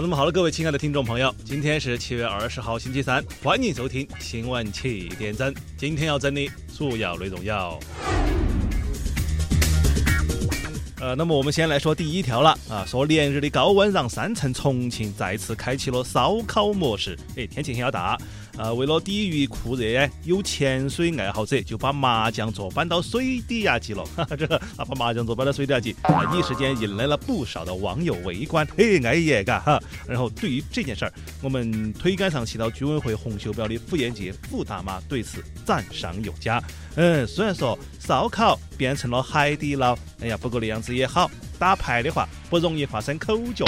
那么好了，各位亲爱的听众朋友，今天是七月二十号，星期三，欢迎收听新闻七点整。今天要整理主要内容有。呃，那么我们先来说第一条了啊，说连日的高温让山城重庆再次开启了烧烤模式。哎，天气很要大。呃，为了抵御酷热，有潜水爱好者就把麻将桌搬到水底下去了。哈 哈，这啊，把麻将桌搬到水底下去，一时间引来了不少的网友围观。嘿，安逸嘎哈。然后对于这件事儿，我们推杆上骑到居委会红袖标的傅艳杰傅大妈对此赞赏有加。嗯，虽然说烧烤变成了海底捞，哎呀，不过那样子也好，打牌的话不容易发生口角。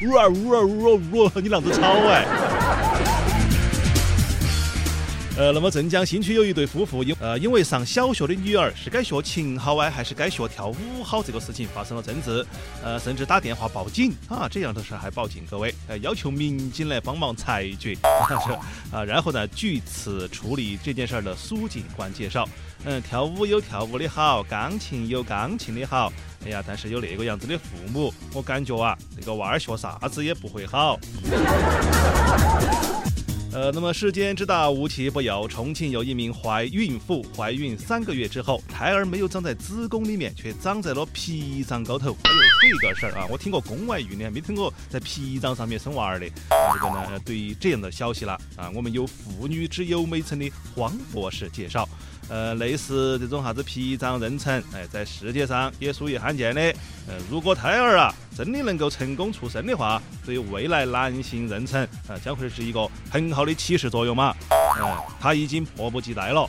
呜啊呜啊呜啊呜，你啷子吵哎？呃，那么镇江新区有一对夫妇，因呃因为上小学的女儿是该学琴好啊，还是该学跳舞好这个事情发生了争执，呃，甚至打电话报警啊，这样的事还报警，各位，呃，要求民警来帮忙裁决。啊，然后呢，据此处理这件事儿的苏警官介绍，嗯，跳舞有跳舞的好，钢琴有钢琴的好，哎呀，但是有那个样子的父母，我感觉啊，这个娃儿学啥子也不会好。呃，那么世间之大，无奇不有。重庆有一名怀孕妇，怀孕三个月之后，胎儿没有长在子宫里面，却长在了脾脏高头。哎呦，这个事儿啊，我听过宫外孕的，没听过在脾脏上面生娃儿的。这个呢，对于这样的消息了啊，我们有妇女之友美称的黄博士介绍。呃，类似这种啥子脾脏妊娠，哎，在世界上也属于罕见的。呃，如果胎儿啊真的能够成功出生的话，对未来男性妊娠啊将会是一个很好的启示作用嘛。嗯，他已经迫不及待了。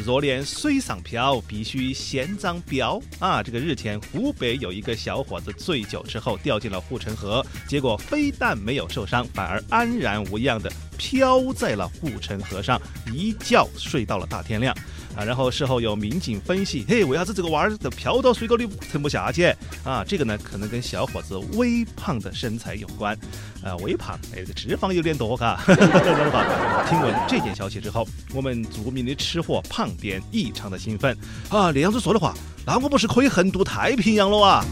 若连水上漂，必须先长膘啊！这个日前，湖北有一个小伙子醉酒之后掉进了护城河，结果非但没有受伤，反而安然无恙的漂在了护城河上，一觉睡到了大天亮。啊，然后事后有民警分析，嘿，为啥子这个娃儿都飘到水沟里沉不下去？啊，这个呢，可能跟小伙子微胖的身材有关。啊，微胖，哎，这脂肪有点多，嘎。听闻这件消息之后，我们著名的吃货胖点异常的兴奋。啊，那样子说的话，那我不是可以横渡太平洋了啊？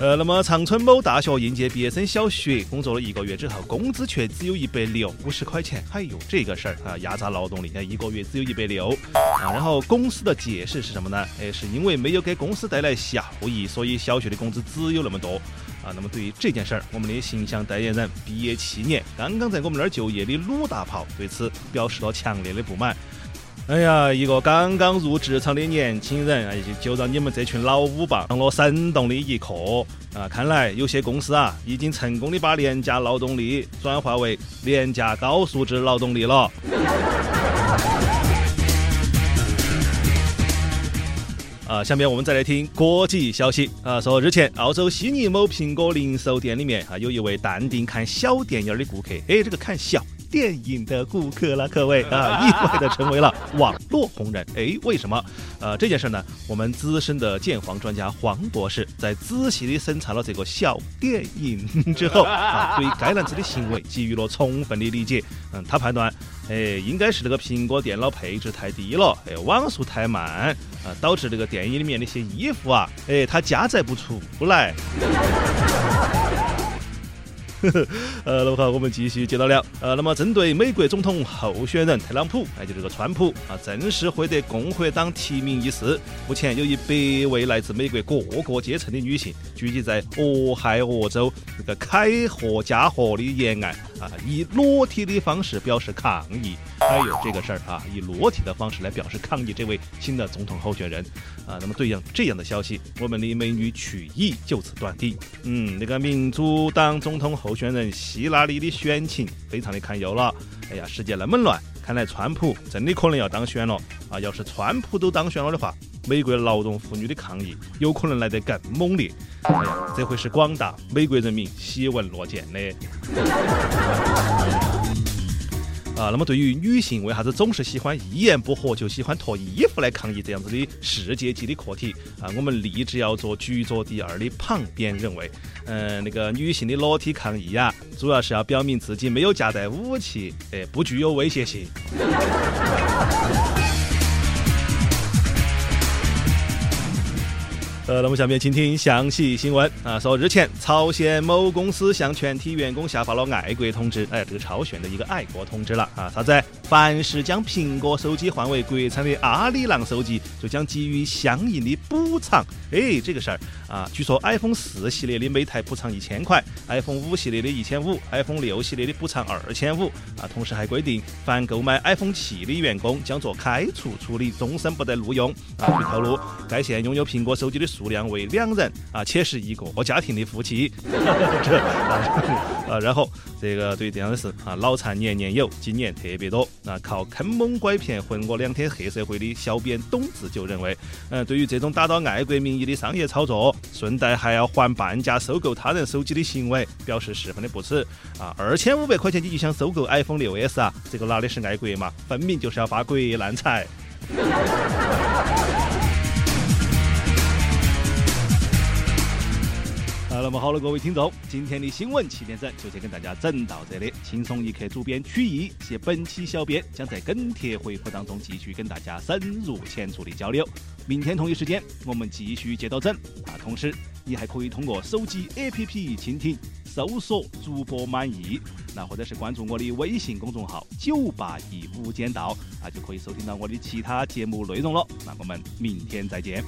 呃，那么长春某大学应届毕业生小雪工作了一个月之后，工资却只有一百六五十块钱。哎呦，这个事儿啊，压榨劳动力，一个月只有一百六啊。然后公司的解释是什么呢？哎，是因为没有给公司带来效益，所以小雪的工资只有那么多啊。那么对于这件事儿，我们的形象代言人毕业七年，刚刚在我们那儿就业的鲁大炮对此表示了强烈的不满。哎呀，一个刚刚入职场的年轻人，哎，就就让你们这群老五棒上了生动的一课啊！看来有些公司啊，已经成功的把廉价劳动力转化为廉价高素质劳动力了。啊，下面我们再来听国际消息啊，说日前澳洲悉尼某苹果零售店里面啊，有一位淡定看小电影的顾客，哎，这个看小。电影的顾客了，各位啊，意外的成为了网络红人。哎，为什么？呃，这件事呢，我们资深的鉴黄专家黄博士在仔细的审查了这个小电影之后啊，对该男子的行为给予了充分的理解。嗯，他判断，哎，应该是这个苹果电脑配置太低了，哎，网速太慢啊，导致这个电影里面那些衣服啊，哎，它加载不出来。呵 呃，那么好，我们继续接着聊。呃，那么针对美国总统候选人特朗普，哎，就这个川普啊，正式获得共和党提名一事，目前有一百位来自美国各个阶层的女性聚集在俄亥俄州这个凯霍加河的沿岸啊，以裸体的方式表示抗议。还有这个事儿啊，以裸体的方式来表示抗议这位新的总统候选人啊。那么对应这样的消息，我们的美女曲艺就此断定，嗯，那个民主党总统候选人希拉里的选情非常的堪忧了。哎呀，世界那么乱，看来川普真的可能要当选了啊！要是川普都当选了的话，美国劳动妇女的抗议有可能来得更猛烈。哎呀，这会是广大美国人民喜闻乐见的。啊，那么对于女性为啥子总是喜欢一言不合就喜欢脱衣服来抗议这样子的世界级的课题啊，我们立志要做局座第二的旁边人位，嗯，那个女性的裸体抗议呀，主要是要表明自己没有夹带武器，哎，不具有威胁性。呃，那么下面请听详细新闻啊。说日前，朝鲜某公司向全体员工下发了爱国通知，哎，这个朝鲜的一个爱国通知了啊。啥子？凡是将苹果手机换为国产的阿里郎手机，就将给予相应的补偿。哎，这个事儿啊，据说 iPhone 四系列的每台补偿一千块，iPhone 五系列的一千五，iPhone 六系列的补偿二千五啊。同时还规定，凡购买 iPhone 七的员工将做开除处理，终身不得录用啊。据透露，该县拥有苹果手机的。数量为两人啊，且是一个家庭的夫妻。啊，然后这个对这样的事啊，脑残年年有，今年特别多。那，靠坑蒙拐骗混过两天黑社会的小编董志就认为，嗯，对于这种打着爱国名义的商业操作，顺带还要还半价收购他人手机的行为，表示十分的不耻。啊，二千五百块钱你就想收购 iPhone 六 S 啊？这个哪里是爱国嘛？分明就是要发国难财。那么好了，各位听众，今天的新闻七点整就先跟大家整到这里。轻松一刻，主编曲艺，携本期小编将在跟帖回复当中继续跟大家深入浅出的交流。明天同一时间，我们继续接着整。啊，同时你还可以通过手机 APP 倾听搜索主播满意，那或者是关注我的微信公众号九八一无间道，啊，就可以收听到我的其他节目内容了。那我们明天再见。